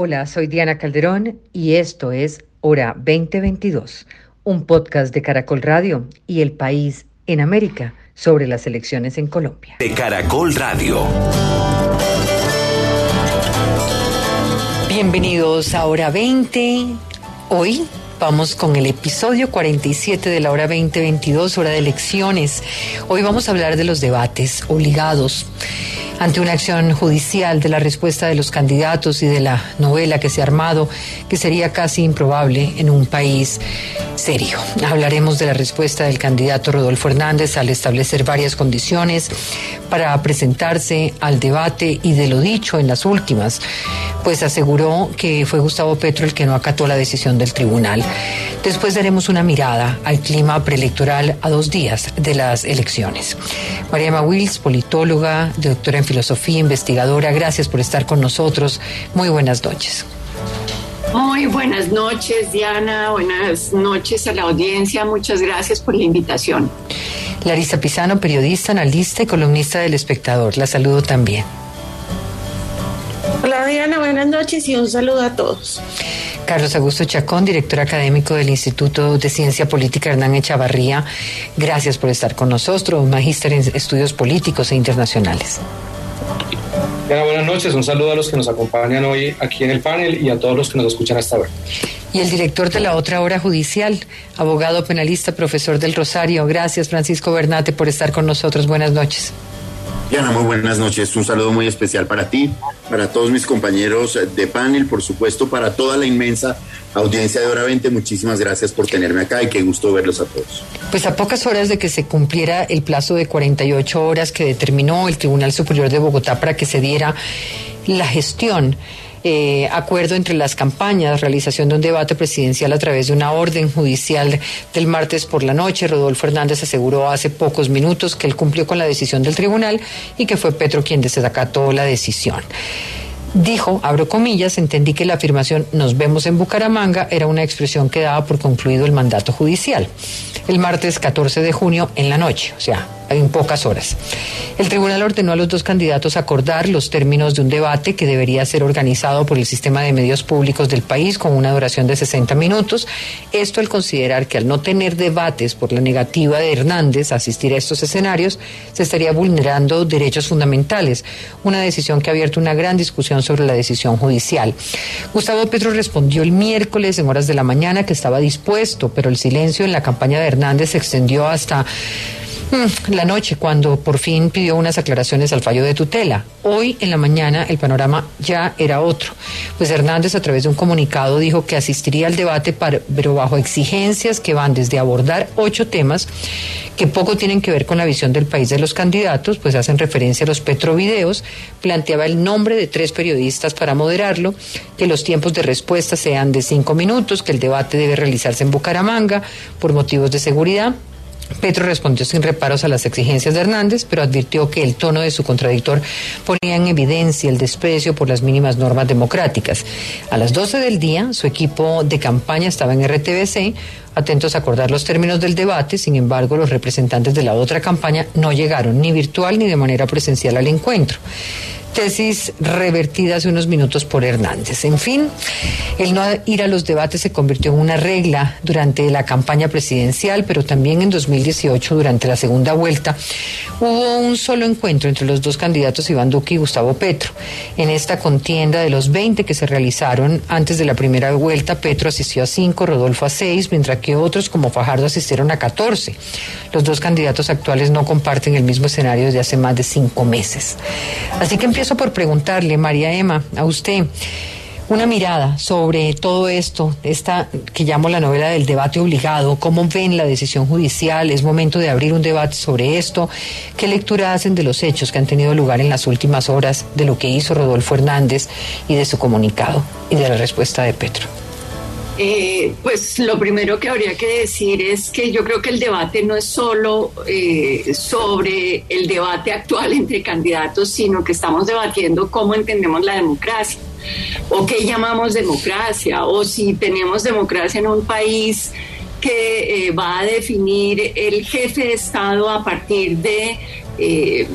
Hola, soy Diana Calderón y esto es Hora 2022, un podcast de Caracol Radio y El País en América sobre las elecciones en Colombia. De Caracol Radio. Bienvenidos a Hora 20. Hoy Vamos con el episodio 47 de la hora 2022, hora de elecciones. Hoy vamos a hablar de los debates obligados ante una acción judicial de la respuesta de los candidatos y de la novela que se ha armado, que sería casi improbable en un país serio. Hablaremos de la respuesta del candidato Rodolfo Hernández al establecer varias condiciones para presentarse al debate y de lo dicho en las últimas, pues aseguró que fue Gustavo Petro el que no acató la decisión del tribunal. Después daremos una mirada al clima preelectoral a dos días de las elecciones. Mariama Wills, politóloga, doctora en filosofía, investigadora, gracias por estar con nosotros. Muy buenas noches. Muy buenas noches, Diana. Buenas noches a la audiencia. Muchas gracias por la invitación. Larisa Pisano, periodista, analista y columnista del Espectador. La saludo también. Hola Diana, buenas noches y un saludo a todos. Carlos Augusto Chacón, director académico del Instituto de Ciencia Política Hernán Echavarría. Gracias por estar con nosotros, magíster en estudios políticos e internacionales. Buenas noches, un saludo a los que nos acompañan hoy aquí en el panel y a todos los que nos escuchan hasta ahora. Y el director de la otra hora judicial, abogado penalista, profesor del Rosario. Gracias, Francisco Bernate, por estar con nosotros. Buenas noches. Diana, muy buenas noches. Un saludo muy especial para ti, para todos mis compañeros de panel, por supuesto, para toda la inmensa audiencia de Hora 20. Muchísimas gracias por tenerme acá y qué gusto verlos a todos. Pues a pocas horas de que se cumpliera el plazo de 48 horas que determinó el Tribunal Superior de Bogotá para que se diera la gestión eh, acuerdo entre las campañas, realización de un debate presidencial a través de una orden judicial del martes por la noche. Rodolfo Hernández aseguró hace pocos minutos que él cumplió con la decisión del tribunal y que fue Petro quien desacató la decisión. Dijo, abro comillas, entendí que la afirmación nos vemos en Bucaramanga era una expresión que daba por concluido el mandato judicial. El martes 14 de junio en la noche, o sea, en pocas horas. El tribunal ordenó a los dos candidatos acordar los términos de un debate que debería ser organizado por el sistema de medios públicos del país con una duración de 60 minutos. Esto al considerar que al no tener debates por la negativa de Hernández a asistir a estos escenarios, se estaría vulnerando derechos fundamentales, una decisión que ha abierto una gran discusión sobre la decisión judicial. Gustavo Petro respondió el miércoles en horas de la mañana que estaba dispuesto, pero el silencio en la campaña de Hernández se extendió hasta la noche, cuando por fin pidió unas aclaraciones al fallo de tutela. Hoy en la mañana el panorama ya era otro. Pues Hernández a través de un comunicado dijo que asistiría al debate, pero bajo exigencias que van desde abordar ocho temas que poco tienen que ver con la visión del país de los candidatos, pues hacen referencia a los petrovideos, planteaba el nombre de tres periodistas para moderarlo, que los tiempos de respuesta sean de cinco minutos, que el debate debe realizarse en Bucaramanga por motivos de seguridad Petro respondió sin reparos a las exigencias de Hernández, pero advirtió que el tono de su contradictor ponía en evidencia el desprecio por las mínimas normas democráticas. A las 12 del día, su equipo de campaña estaba en RTBC, atentos a acordar los términos del debate, sin embargo, los representantes de la otra campaña no llegaron ni virtual ni de manera presencial al encuentro tesis revertida hace unos minutos por Hernández. En fin, el no ir a los debates se convirtió en una regla durante la campaña presidencial, pero también en 2018, durante la segunda vuelta, hubo un solo encuentro entre los dos candidatos, Iván Duque y Gustavo Petro. En esta contienda de los 20 que se realizaron antes de la primera vuelta, Petro asistió a 5, Rodolfo a 6, mientras que otros como Fajardo asistieron a 14. Los dos candidatos actuales no comparten el mismo escenario desde hace más de cinco meses. Así que por preguntarle, María Emma, a usted una mirada sobre todo esto, esta que llamo la novela del debate obligado, cómo ven la decisión judicial, es momento de abrir un debate sobre esto, qué lectura hacen de los hechos que han tenido lugar en las últimas horas, de lo que hizo Rodolfo Hernández y de su comunicado y de la respuesta de Petro. Eh, pues lo primero que habría que decir es que yo creo que el debate no es solo eh, sobre el debate actual entre candidatos, sino que estamos debatiendo cómo entendemos la democracia o qué llamamos democracia o si tenemos democracia en un país que eh, va a definir el jefe de Estado a partir de eh,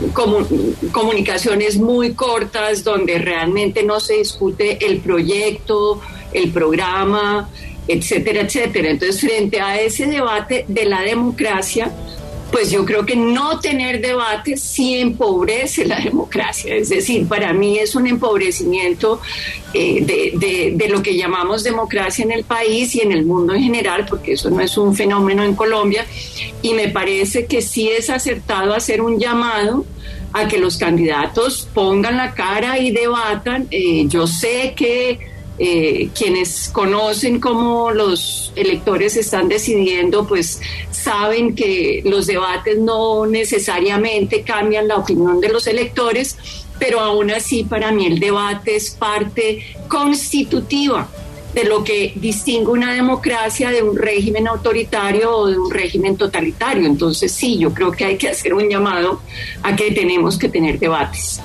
comunicaciones muy cortas donde realmente no se discute el proyecto, el programa, etcétera, etcétera. Entonces, frente a ese debate de la democracia, pues yo creo que no tener debate sí empobrece la democracia. Es decir, para mí es un empobrecimiento eh, de, lo que llamamos democracia en el país y en el mundo en general, porque eso no es un fenómeno en Colombia. Y me parece que sí es acertado hacer un llamado a que los candidatos pongan la cara y debatan. Eh, yo sé que eh, quienes conocen cómo los electores están decidiendo, pues saben que los debates no necesariamente cambian la opinión de los electores, pero aún así para mí el debate es parte constitutiva de lo que distingue una democracia de un régimen autoritario o de un régimen totalitario. Entonces sí, yo creo que hay que hacer un llamado a que tenemos que tener debates.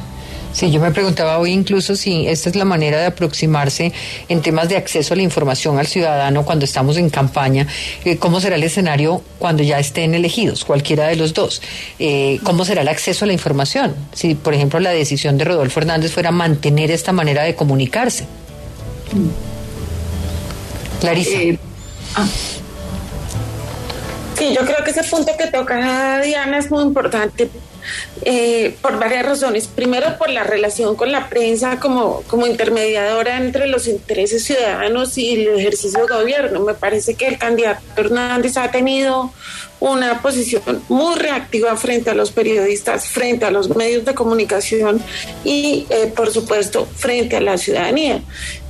Sí, yo me preguntaba hoy incluso si esta es la manera de aproximarse en temas de acceso a la información al ciudadano cuando estamos en campaña, eh, cómo será el escenario cuando ya estén elegidos, cualquiera de los dos, eh, cómo será el acceso a la información, si por ejemplo la decisión de Rodolfo Hernández fuera mantener esta manera de comunicarse. Clarisa. Eh, ah. Sí, yo creo que ese punto que toca Diana es muy importante eh, por varias razones. Primero, por la relación con la prensa como, como intermediadora entre los intereses ciudadanos y el ejercicio de gobierno. Me parece que el candidato Hernández ha tenido una posición muy reactiva frente a los periodistas, frente a los medios de comunicación y, eh, por supuesto, frente a la ciudadanía.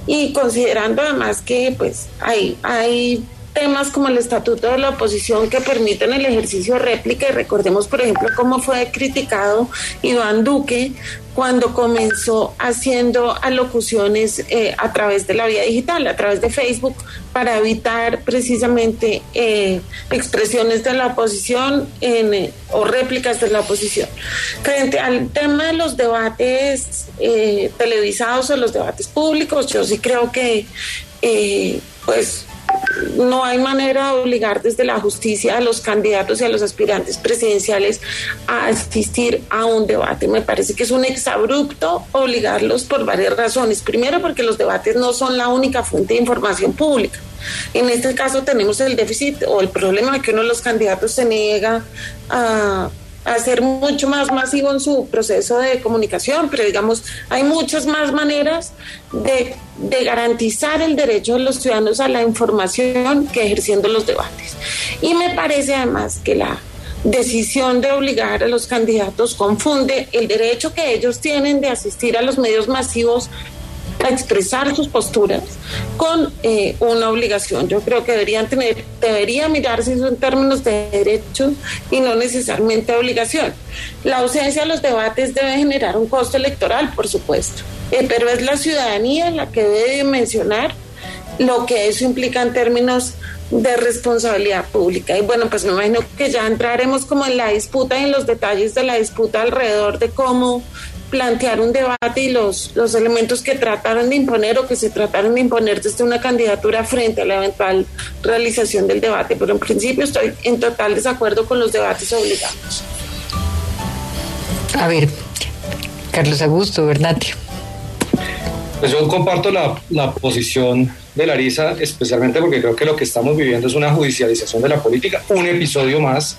Y considerando además que pues hay, hay temas como el estatuto de la oposición que permiten el ejercicio de réplica y recordemos por ejemplo cómo fue criticado Iván Duque cuando comenzó haciendo alocuciones eh, a través de la vía digital, a través de Facebook, para evitar precisamente eh, expresiones de la oposición o réplicas de la oposición. Frente al tema de los debates eh, televisados o los debates públicos, yo sí creo que pues no hay manera de obligar desde la justicia a los candidatos y a los aspirantes presidenciales a asistir a un debate. Me parece que es un exabrupto obligarlos por varias razones. Primero, porque los debates no son la única fuente de información pública. En este caso tenemos el déficit o el problema de que uno de los candidatos se niega a hacer mucho más masivo en su proceso de comunicación, pero digamos, hay muchas más maneras de, de, garantizar el derecho de los ciudadanos a la información que ejerciendo los debates. Y me parece además que la decisión de obligar a los candidatos confunde el derecho que ellos tienen de asistir a los medios masivos a expresar sus posturas con eh, una obligación. Yo creo que deberían tener, debería mirarse en términos de derechos y no necesariamente obligación. La ausencia de los debates debe generar un costo electoral, por supuesto, eh, pero es la ciudadanía la que debe mencionar lo que eso implica en términos de responsabilidad pública. Y bueno, pues me imagino que ya entraremos como en la disputa y en los detalles de la disputa alrededor de cómo plantear un debate y los, los elementos que trataron de imponer o que se trataron de imponer desde una candidatura frente a la eventual realización del debate. Pero en principio estoy en total desacuerdo con los debates obligados. A ver, Carlos Augusto, Bernatio. Pues yo comparto la, la posición de Larisa, especialmente porque creo que lo que estamos viviendo es una judicialización de la política, un episodio más,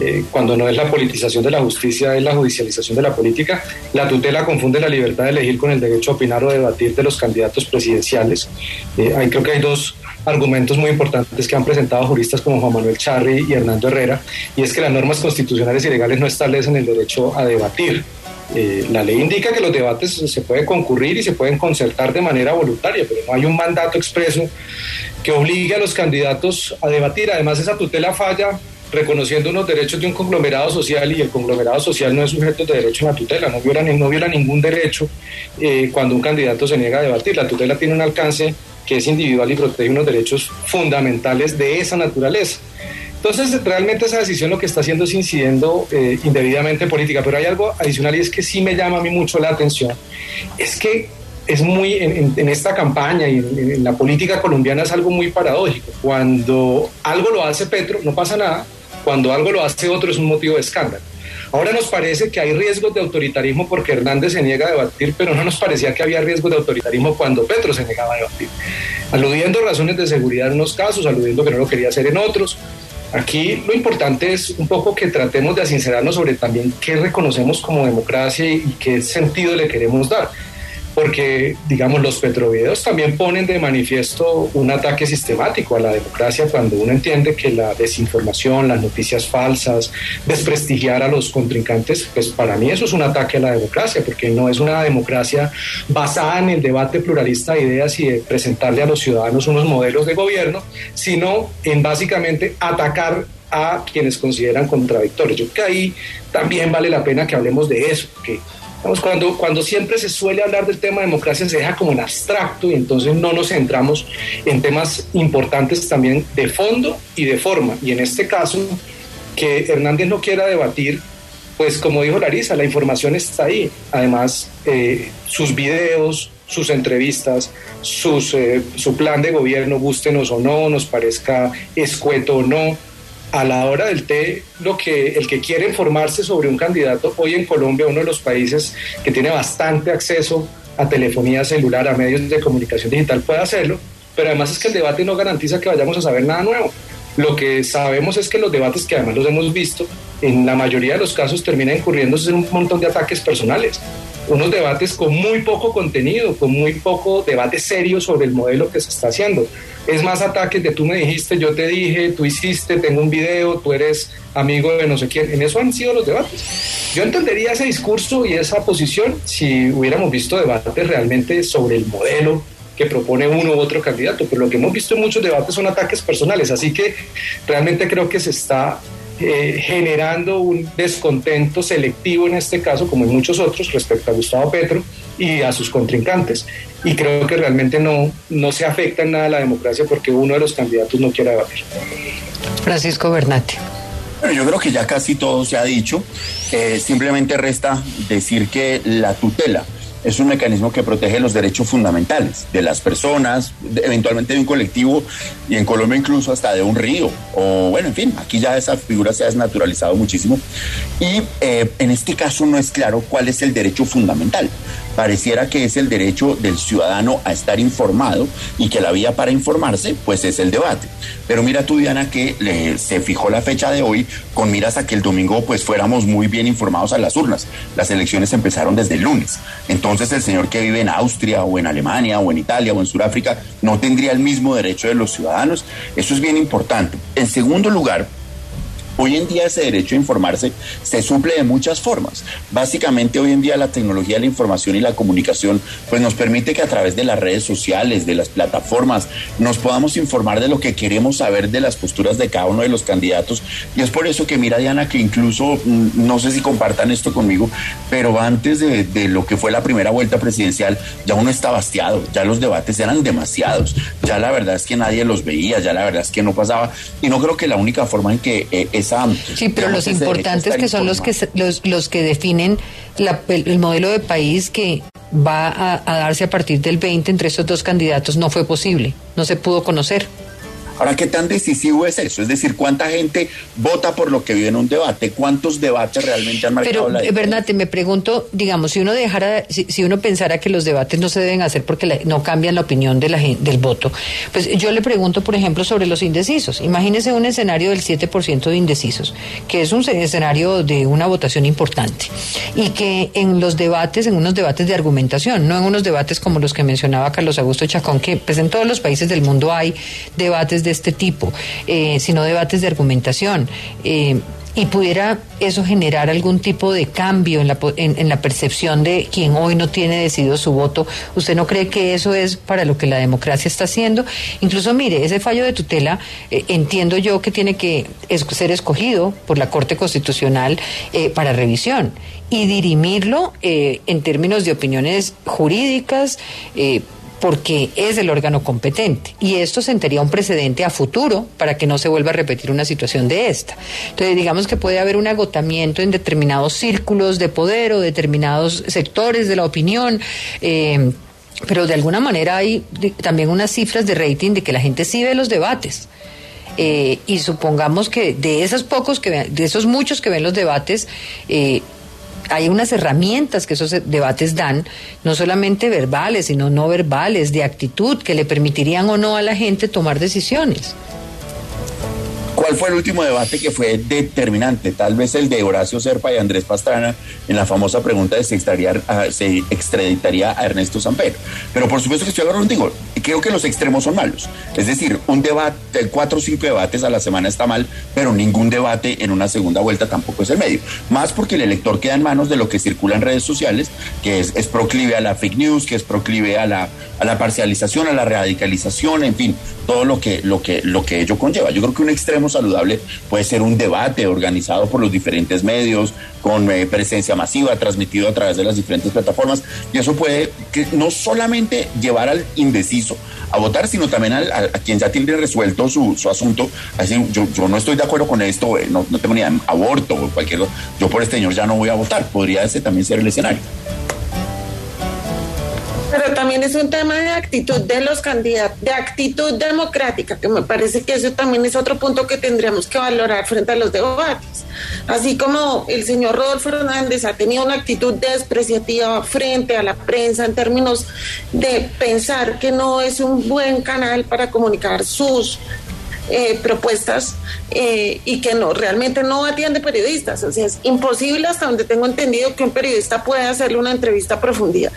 eh, cuando no es la politización de la justicia, es la judicialización de la política. La tutela confunde la libertad de elegir con el derecho a opinar o debatir de los candidatos presidenciales. Eh, ahí creo que hay dos argumentos muy importantes que han presentado juristas como Juan Manuel Charri y Hernando Herrera, y es que las normas constitucionales y legales no establecen el derecho a debatir. Eh, la ley indica que los debates se puede concurrir y se pueden concertar de manera voluntaria, pero no hay un mandato expreso que obligue a los candidatos a debatir. Además, esa tutela falla reconociendo unos derechos de un conglomerado social y el conglomerado social no es sujeto de derecho a la tutela, no viola, no viola ningún derecho eh, cuando un candidato se niega a debatir. La tutela tiene un alcance que es individual y protege unos derechos fundamentales de esa naturaleza. Entonces, realmente esa decisión lo que está haciendo es incidiendo eh, indebidamente en política, pero hay algo adicional y es que sí me llama a mí mucho la atención, es que es muy, en, esta campaña y en, en, la política colombiana es algo muy paradójico. Cuando algo lo hace Petro, no pasa nada, cuando algo lo hace otro es un motivo de escándalo. Ahora nos parece que hay riesgos de autoritarismo porque Hernández se niega a debatir, pero no nos parecía que había riesgos de autoritarismo cuando Petro se negaba a debatir, aludiendo razones de seguridad en unos casos, aludiendo que no lo quería hacer en otros. Aquí lo importante es un poco que tratemos de sincerarnos sobre también qué reconocemos como democracia y qué sentido le queremos dar porque, digamos, los petrovideos también ponen de manifiesto un ataque sistemático a la democracia cuando uno entiende que la desinformación, las noticias falsas, desprestigiar a los contrincantes, pues para mí eso es un ataque a la democracia, porque no es una democracia basada en el debate pluralista de ideas y de presentarle a los ciudadanos unos modelos de gobierno, sino en básicamente atacar a quienes consideran contradictorios. Yo creo que ahí también vale la pena que hablemos de eso, que cuando, cuando siempre se suele hablar del tema de democracia se deja como en abstracto y entonces no nos centramos en temas importantes también de fondo y de forma. Y en este caso, que Hernández no quiera debatir, pues como dijo Larisa, la información está ahí. Además, eh, sus videos, sus entrevistas, sus, eh, su plan de gobierno, gustenos o no, nos parezca escueto o no, a la hora del té, lo que el que quiere informarse sobre un candidato, hoy en Colombia, uno de los países que tiene bastante acceso a telefonía celular, a medios de comunicación digital, puede hacerlo, pero además es que el debate no garantiza que vayamos a saber nada nuevo. Lo que sabemos es que los debates, que además los hemos visto, en la mayoría de los casos terminan incurriéndose en un montón de ataques personales unos debates con muy poco contenido, con muy poco debate serio sobre el modelo que se está haciendo. Es más ataques de tú me dijiste, yo te dije, tú hiciste, tengo un video, tú eres amigo de no sé quién. En eso han sido los debates. Yo entendería ese discurso y esa posición si hubiéramos visto debates realmente sobre el modelo que propone uno u otro candidato, pero lo que hemos visto en muchos debates son ataques personales, así que realmente creo que se está eh, generando un descontento selectivo en este caso, como en muchos otros, respecto a Gustavo Petro y a sus contrincantes. Y creo que realmente no, no se afecta en nada la democracia porque uno de los candidatos no quiere debatir. Francisco Bernate. Bueno, yo creo que ya casi todo se ha dicho. Eh, simplemente resta decir que la tutela es un mecanismo que protege los derechos fundamentales de las personas, eventualmente de un colectivo y en Colombia incluso hasta de un río. O bueno, en fin, aquí ya esa figura se ha desnaturalizado muchísimo. Y eh, en este caso no es claro cuál es el derecho fundamental. Pareciera que es el derecho del ciudadano a estar informado y que la vía para informarse pues es el debate. Pero mira tú, Diana, que se fijó la fecha de hoy con miras a que el domingo pues fuéramos muy bien informados a las urnas. Las elecciones empezaron desde el lunes. Entonces, entonces el señor que vive en Austria o en Alemania o en Italia o en Sudáfrica no tendría el mismo derecho de los ciudadanos. Eso es bien importante. En segundo lugar, Hoy en día ese derecho a informarse se suple de muchas formas. Básicamente hoy en día la tecnología de la información y la comunicación pues nos permite que a través de las redes sociales, de las plataformas, nos podamos informar de lo que queremos saber de las posturas de cada uno de los candidatos. Y es por eso que mira Diana que incluso, mm, no sé si compartan esto conmigo, pero antes de, lo que fue la primera vuelta presidencial ya uno estaba hastiado, ya los debates eran demasiados, ya la verdad es que nadie los veía, ya la verdad es que no pasaba. Y no creo que la única forma en que eh, Sí, pero los importantes que son los que, los, los que definen el, modelo de país que va a, a darse a partir del 20 entre estos dos candidatos no fue posible, no se pudo conocer. Ahora, ¿qué tan decisivo es eso? Es decir, ¿cuánta gente vota por lo que vive en un debate? ¿Cuántos debates realmente han marcado Pero, la eh, Bernate, me pregunto, digamos, si uno dejara, si, uno pensara que los debates no se deben hacer porque no cambian la opinión de la del voto, pues yo le pregunto, por ejemplo, sobre los indecisos. Imagínese un escenario del 7% de indecisos, que es un escenario de una votación importante, y que en los debates, en unos debates de argumentación, no en unos debates como los que mencionaba Carlos Augusto Chacón, que pues en todos los países del mundo hay debates de de este tipo, eh, sino debates de argumentación. Eh, y pudiera eso generar algún tipo de cambio en la, en, la percepción de quien hoy no tiene decidido su voto. ¿Usted no cree que eso es para lo que la democracia está haciendo? Incluso, mire, ese fallo de tutela, eh, entiendo yo que tiene que ser escogido por la Corte Constitucional para revisión y dirimirlo en términos de opiniones jurídicas porque es el órgano competente. Y esto sentaría un precedente a futuro para que no se vuelva a repetir una situación de esta. Entonces, digamos que puede haber un agotamiento en determinados círculos de poder o determinados sectores de la opinión. Eh, pero de alguna manera hay también unas cifras de rating de que la gente sí ve los debates eh, y supongamos que de esos pocos que de esos muchos que ven los debates, eh, hay unas herramientas que esos debates dan, no solamente verbales, sino no verbales, de actitud, que le permitirían o no a la gente tomar decisiones. ¿Cuál fue el último debate que fue determinante? Tal vez el de Horacio Serpa y Andrés Pastrana en la famosa pregunta de si se extraditaría a Ernesto Samper. Pero por supuesto que estoy hablando contigo. Creo que los extremos son malos. Es decir, un debate, cuatro o cinco debates a la semana está mal, pero ningún debate en una segunda vuelta tampoco es el medio. Más porque el elector queda en manos de lo que circula en redes sociales, que es, proclive a la fake news, que es proclive a la, a la parcialización, a la radicalización, en fin, todo lo que, lo, que, lo que ello conlleva. Yo creo que un extremo saludable puede ser un debate organizado por los diferentes medios, con eh, presencia masiva, transmitido a través de las diferentes plataformas, y eso puede que no solamente llevar al indeciso a votar, sino también al, a, quien ya tiene resuelto su, su asunto. Así, yo, yo, no estoy de acuerdo con esto, eh, no, no tengo ni aborto o cualquier yo por este señor ya no voy a votar. Podría ese también ser el escenario. Pero también es un tema de actitud de los candidatos, de actitud democrática, que me parece que eso también es otro punto que tendríamos que valorar frente a los debates. Así como el señor Rodolfo Hernández ha tenido una actitud despreciativa frente a la prensa en términos de pensar que no es un buen canal para comunicar sus eh, propuestas eh, y que no realmente no atiende periodistas. O sea, es imposible hasta donde tengo entendido que un periodista pueda hacerle una entrevista a profundidad.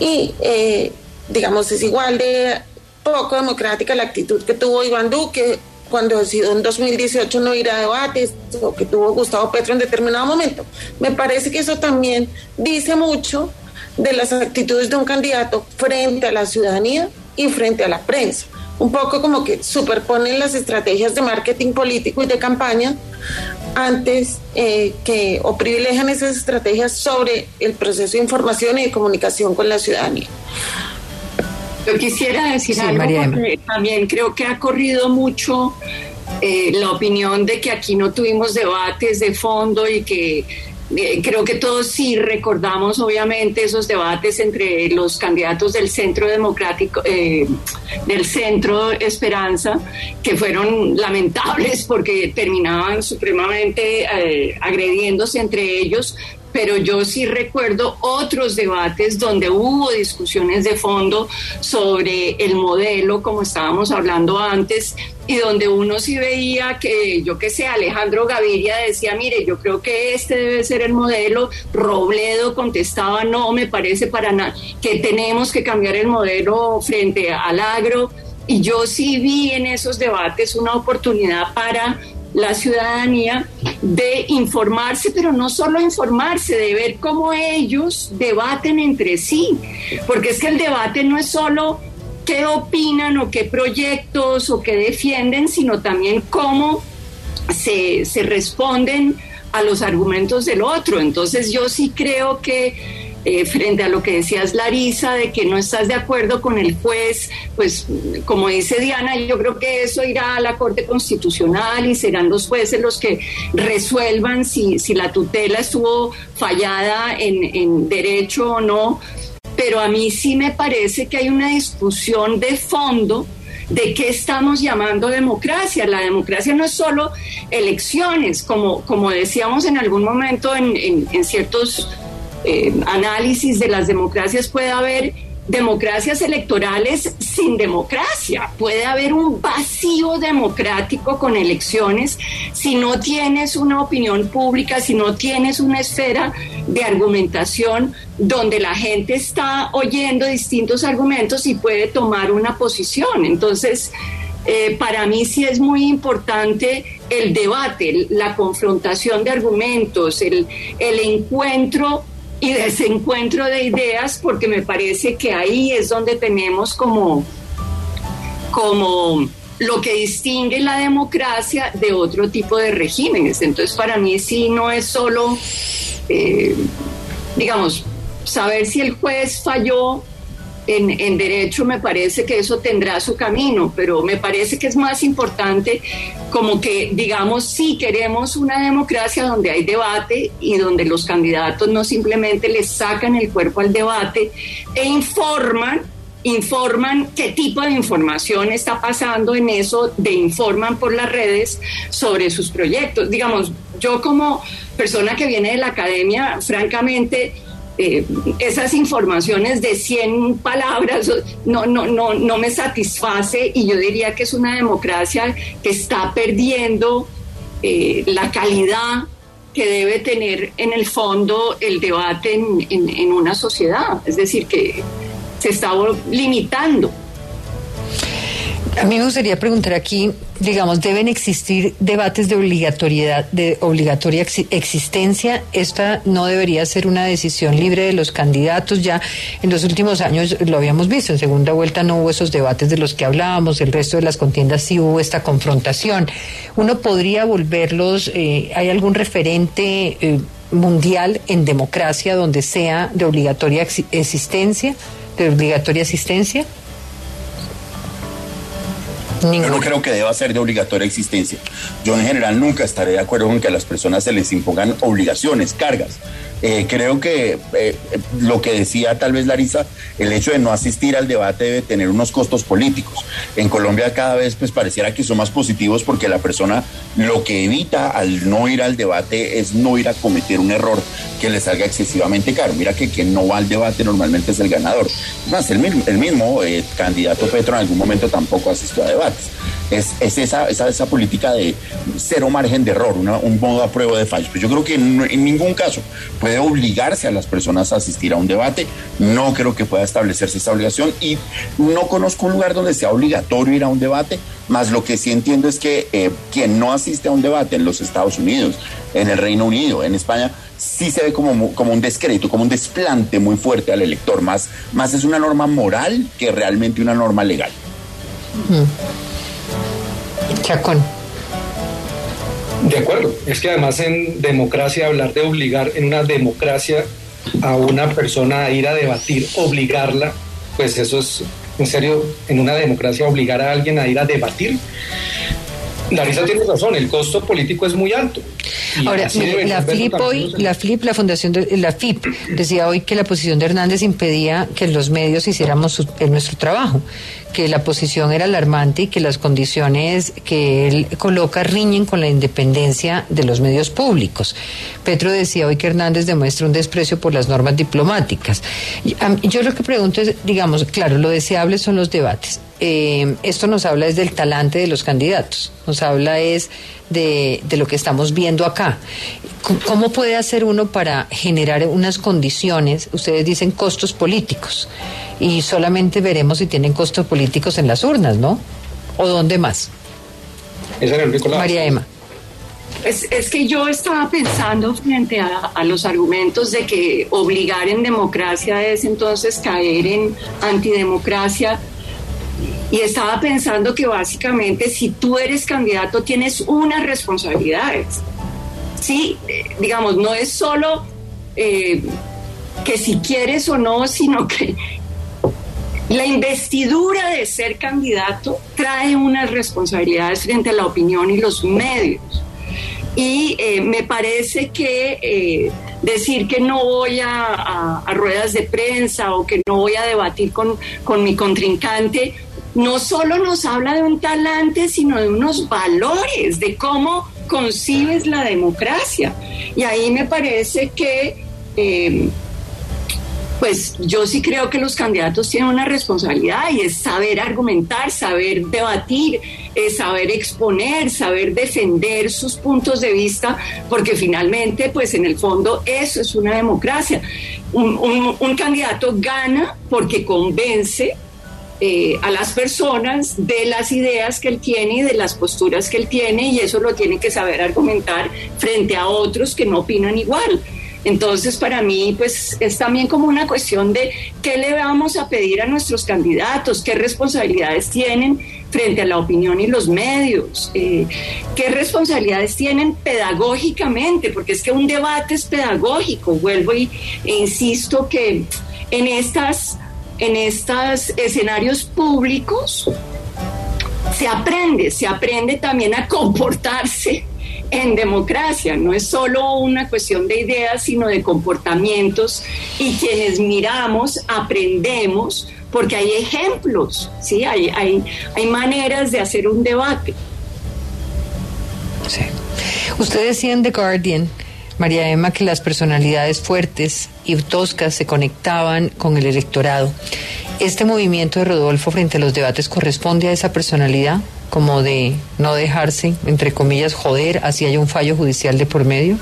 Y eh, digamos, es igual de poco democrática la actitud que tuvo Iván Duque cuando decidió en 2018 no ir a debates o que tuvo Gustavo Petro en determinado momento. Me parece que eso también dice mucho de las actitudes de un candidato frente a la ciudadanía y frente a la prensa un poco como que superponen las estrategias de marketing político y de campaña antes eh, que o privilegian esas estrategias sobre el proceso de información y de comunicación con la ciudadanía. Yo quisiera decir algo porque también creo que ha corrido mucho eh, la opinión de que aquí no tuvimos debates de fondo y que creo que todos sí recordamos obviamente esos debates entre los candidatos del Centro Democrático, eh, del Centro Esperanza, que fueron lamentables porque terminaban supremamente eh, agrediéndose entre ellos, pero yo sí recuerdo otros debates donde hubo discusiones de fondo sobre el modelo, como estábamos hablando antes, y donde uno sí veía que, yo qué sé, Alejandro Gaviria decía, mire, yo creo que este debe ser el modelo, Robledo contestaba, no, me parece para nada, que tenemos que cambiar el modelo frente al agro, y yo sí vi en esos debates una oportunidad para la ciudadanía de informarse, pero no solo informarse, de ver cómo ellos debaten entre sí, porque es que el debate no es solo qué opinan o qué proyectos o qué defienden, sino también cómo se, se responden a los argumentos del otro. Entonces yo sí creo que eh, frente a lo que decías Larisa, de que no estás de acuerdo con el juez, pues como dice Diana, yo creo que eso irá a la Corte Constitucional y serán los jueces los que resuelvan si, si la tutela estuvo fallada en, en derecho o no. Pero a mí sí me parece que hay una discusión de fondo de qué estamos llamando democracia. La democracia no es solo elecciones, como, como decíamos en algún momento en, en, en ciertos eh, análisis de las democracias puede haber democracias electorales sin democracia. Puede haber un vacío democrático con elecciones si no tienes una opinión pública, si no tienes una esfera de argumentación donde la gente está oyendo distintos argumentos y puede tomar una posición. Entonces, eh, para mí sí es muy importante el debate, la confrontación de argumentos, el, el encuentro y desencuentro de ideas, porque me parece que ahí es donde tenemos como, como lo que distingue la democracia de otro tipo de regímenes. Entonces, para mí sí no es solo, eh, digamos, saber si el juez falló en, derecho me parece que eso tendrá su camino, pero me parece que es más importante como que, digamos, si queremos una democracia donde hay debate y donde los candidatos no simplemente les sacan el cuerpo al debate e informan informan qué tipo de información está pasando en eso, de informan por las redes sobre sus proyectos. Digamos, yo como persona que viene de la academia, francamente, eh, esas informaciones de 100 palabras no, no, no, no me satisface y yo diría que es una democracia que está perdiendo eh, la calidad que debe tener en el fondo el debate en, en una sociedad. Es decir, que se está limitando. A mí me gustaría preguntar aquí, digamos, ¿deben existir debates de obligatoriedad, de obligatoria existencia? Esta no debería ser una decisión libre de los candidatos. Ya en los últimos años lo habíamos visto, en segunda vuelta no hubo esos debates de los que hablábamos, el resto de las contiendas sí hubo esta confrontación. ¿Uno podría volverlos, eh, hay algún referente eh, mundial en democracia donde sea de obligatoria existencia, de obligatoria asistencia? Yo no creo que deba ser de obligatoria existencia. Yo en general nunca estaré de acuerdo con que a las personas se les impongan obligaciones, cargas. Eh, creo que eh, lo que decía tal vez Larisa, el hecho de no asistir al debate debe tener unos costos políticos. En Colombia cada vez pues pareciera que son más positivos porque la persona lo que evita al no ir al debate es no ir a cometer un error que le salga excesivamente caro. Mira que quien no va al debate normalmente es el ganador. Más, el mismo, el mismo eh, candidato Petro en algún momento tampoco asistió a debates. Es, esa, esa, esa, política de cero margen de error, un modo a prueba de fallo. Pues yo creo que en, ningún caso puede obligarse a las personas a asistir a un debate. No creo que pueda establecerse esa obligación y no conozco un lugar donde sea obligatorio ir a un debate, más lo que sí entiendo es que eh, quien no asiste a un debate en los Estados Unidos, en el Reino Unido, en España, sí se ve como, como un descrédito, como un desplante muy fuerte al elector. Más, más es una norma moral que realmente una norma legal. De acuerdo, es que además en democracia hablar de obligar en una democracia a una persona a ir a debatir, obligarla, pues eso es en serio en una democracia obligar a alguien a ir a debatir. Larisa tiene razón, el costo político es muy alto. Ahora, la FLIP hoy, la FLIP, la fundación de la FIP, decía hoy que la posición de Hernández impedía que los medios hiciéramos nuestro trabajo, que la posición era alarmante y que las condiciones que él coloca riñen con la independencia de los medios públicos. Petro decía hoy que Hernández demuestra un desprecio por las normas diplomáticas. Yo lo que pregunto es, digamos, claro, lo deseable son los debates. Eh, esto nos habla es del talante de los candidatos, nos habla es de, de, lo que estamos viendo acá. ¿Cómo puede hacer uno para generar unas condiciones? Ustedes dicen costos políticos y solamente veremos si tienen costos políticos en las urnas, ¿no? ¿O dónde más? María Emma. Es, es, que yo estaba pensando frente a, a, los argumentos de que obligar en democracia es entonces caer en antidemocracia y estaba pensando que básicamente si tú eres candidato tienes unas responsabilidades. Sí, digamos, no es solo eh, que si quieres o no, sino que la investidura de ser candidato trae unas responsabilidades frente a la opinión y los medios. Y eh, me parece que eh, decir que no voy a, a, ruedas de prensa o que no voy a debatir con, con mi contrincante no solo nos habla de un talante, sino de unos valores, de cómo concibes la democracia. Y ahí me parece que, eh, pues yo sí creo que los candidatos tienen una responsabilidad y es saber argumentar, saber debatir, saber exponer, saber defender sus puntos de vista, porque finalmente, pues en el fondo eso es una democracia. un candidato gana porque convence eh, a las personas de las ideas que él tiene y de las posturas que él tiene y eso lo tiene que saber argumentar frente a otros que no opinan igual. Entonces, para mí, pues es también como una cuestión de qué le vamos a pedir a nuestros candidatos, qué responsabilidades tienen frente a la opinión y los medios, eh, qué responsabilidades tienen pedagógicamente, porque es que un debate es pedagógico. Vuelvo y, e insisto que en estas en estos escenarios públicos, se aprende, se aprende también a comportarse en democracia. No es solo una cuestión de ideas, sino de comportamientos y quienes miramos aprendemos porque hay ejemplos, ¿sí? hay, hay, hay maneras de hacer un debate. Sí. Usted The Guardian, María Emma, que las personalidades fuertes y toscas se conectaban con el electorado. ¿Este movimiento de Rodolfo frente a los debates corresponde a esa personalidad? Como de no dejarse, entre comillas, joder, así hay un fallo judicial de por medio?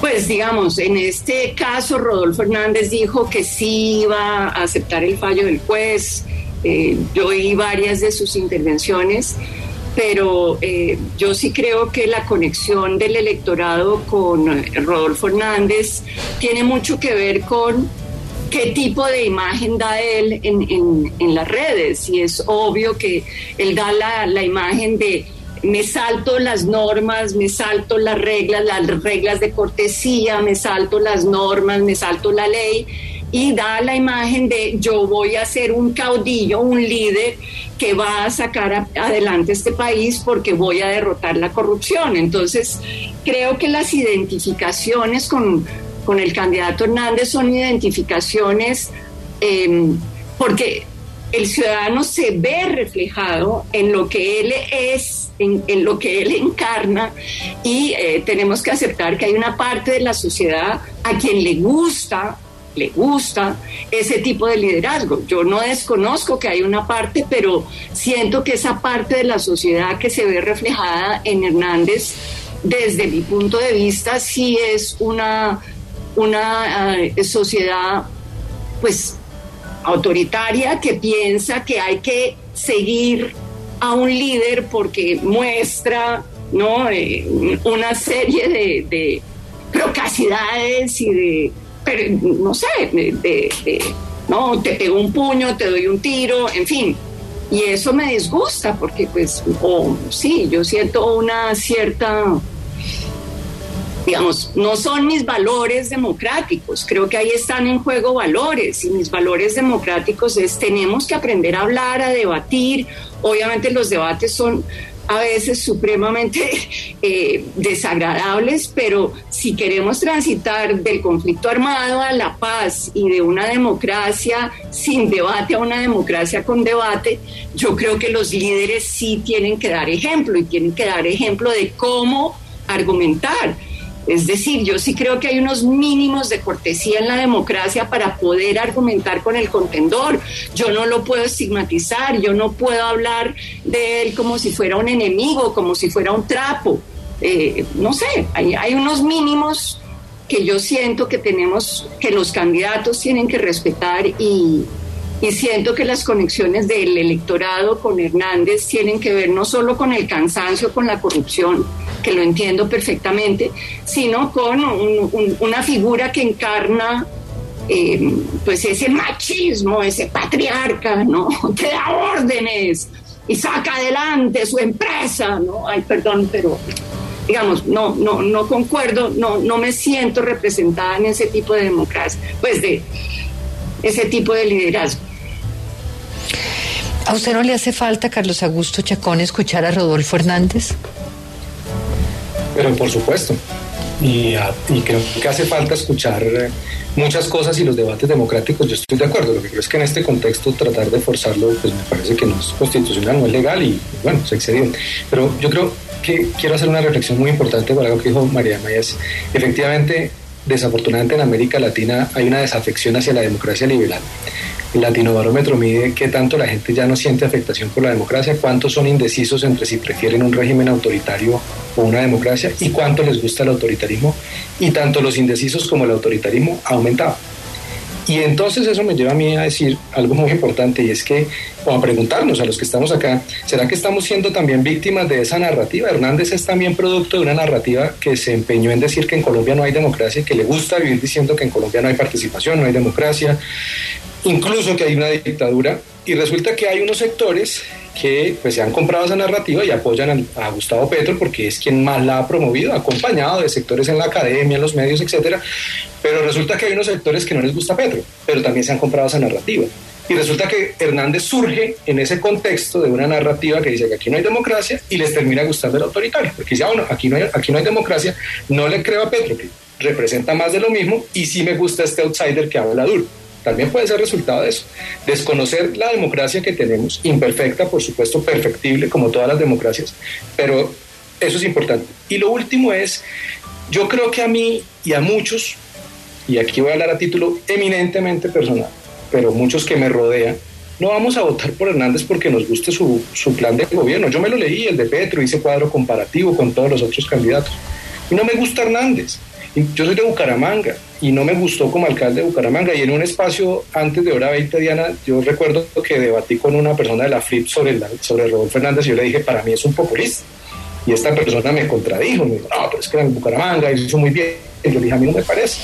Pues digamos, en este caso Rodolfo Hernández dijo que sí iba a aceptar el fallo del juez. Eh, yo oí varias de sus intervenciones pero eh, yo sí creo que la conexión del electorado con Rodolfo Hernández tiene mucho que ver con qué tipo de imagen da él en, las redes. Y es obvio que él da la, la imagen de me salto las normas, me salto las reglas, las reglas de cortesía, me salto las normas, me salto la ley y da la imagen de yo voy a ser un caudillo, un líder que va a sacar adelante este país porque voy a derrotar la corrupción. Entonces, creo que las identificaciones con, el candidato Hernández son identificaciones em, porque el ciudadano se ve reflejado en lo que él es, en, lo que él encarna y eh, tenemos que aceptar que hay una parte de la sociedad a quien le gusta le gusta ese tipo de liderazgo. Yo no desconozco que hay una parte, pero siento que esa parte de la sociedad que se ve reflejada en Hernández, desde mi punto de vista, sí es una, una eh, sociedad pues autoritaria que piensa que hay que seguir a un líder porque muestra ¿no? Eh, una serie de, de procacidades y de no sé, de, no, te pego un puño, te doy un tiro, en fin. Y eso me disgusta porque pues, sí, yo siento una cierta, digamos, no son mis valores democráticos, creo que ahí están en juego valores y mis valores democráticos es tenemos que aprender a hablar, a debatir, obviamente los debates son a veces supremamente eh, desagradables, pero si queremos transitar del conflicto armado a la paz y de una democracia sin debate a una democracia con debate, yo creo que los líderes sí tienen que dar ejemplo y tienen que dar ejemplo de cómo argumentar es decir, yo sí creo que hay unos mínimos de cortesía en la democracia para poder argumentar con el contendor. Yo no lo puedo estigmatizar, yo no puedo hablar de él como si fuera un enemigo, como si fuera un trapo. Eh, no sé, hay, unos mínimos que yo siento que tenemos, que los candidatos tienen que respetar y, y siento que las conexiones del electorado con Hernández tienen que ver no solo con el cansancio, con la corrupción, que lo entiendo perfectamente, sino con una figura que encarna eh, pues ese machismo, ese patriarca, ¿no? Que da órdenes y saca adelante su empresa, ¿no? Ay, perdón, pero digamos, no, no, no concuerdo, no, no me siento representada en ese tipo de democracia, pues de ese tipo de liderazgo. ¿A usted no le hace falta, Carlos Augusto Chacón, escuchar a Rodolfo Hernández? Pero por supuesto. Y, creo que hace falta escuchar eh, muchas cosas y los debates democráticos, yo estoy de acuerdo. Lo que creo es que en este contexto tratar de forzarlo, pues me parece que no es constitucional, no es legal y bueno, se excedió. Pero yo creo que quiero hacer una reflexión muy importante para algo que dijo María Mayas. Efectivamente, desafortunadamente en América Latina hay una desafección hacia la democracia liberal. El Latinobarómetro mide qué tanto la gente ya no siente afectación por la democracia, cuántos son indecisos entre si prefieren un régimen autoritario o una democracia y cuánto les gusta el autoritarismo. Y tanto los indecisos como el autoritarismo ha aumentado. Y entonces eso me lleva a mí a decir algo muy importante y es que, o a preguntarnos a los que estamos acá, ¿será que estamos siendo también víctimas de esa narrativa? Hernández es también producto de una narrativa que se empeñó en decir que en Colombia no hay democracia que le gusta vivir diciendo que en Colombia no hay participación, no hay democracia, incluso que hay una dictadura. Y resulta que hay unos sectores que pues se han comprado esa narrativa y apoyan a, Gustavo Petro porque es quien más la ha promovido, acompañado de sectores en la academia, en los medios, etcétera. Pero resulta que hay unos sectores que no les gusta Petro, pero también se han comprado esa narrativa. Y resulta que Hernández surge en ese contexto de una narrativa que dice que aquí no hay democracia y les termina gustando el autoritario, porque dice, ah, bueno, aquí no hay, aquí no hay democracia, no le creo a Petro, que representa más de lo mismo, y sí me gusta este outsider que habla duro. También puede ser resultado de eso. Desconocer la democracia que tenemos, imperfecta, por supuesto, perfectible como todas las democracias, pero eso es importante. Y lo último es, yo creo que a mí y a muchos, y aquí voy a hablar a título eminentemente personal, pero muchos que me rodean, no vamos a votar por Hernández porque nos guste su, su, plan de gobierno. Yo me lo leí, el de Petro, hice cuadro comparativo con todos los otros candidatos. Y no me gusta Hernández. Yo soy de Bucaramanga y no me gustó como alcalde de Bucaramanga. Y en un espacio antes de hora 20, Diana, yo recuerdo que debatí con una persona de la FLIP sobre, la, sobre Rodolfo Hernández y yo le dije, para mí es un populista. Y esta persona me contradijo, me dijo, no, pero es que en Bucaramanga hizo muy bien. Y yo le dije, a mí no me parece.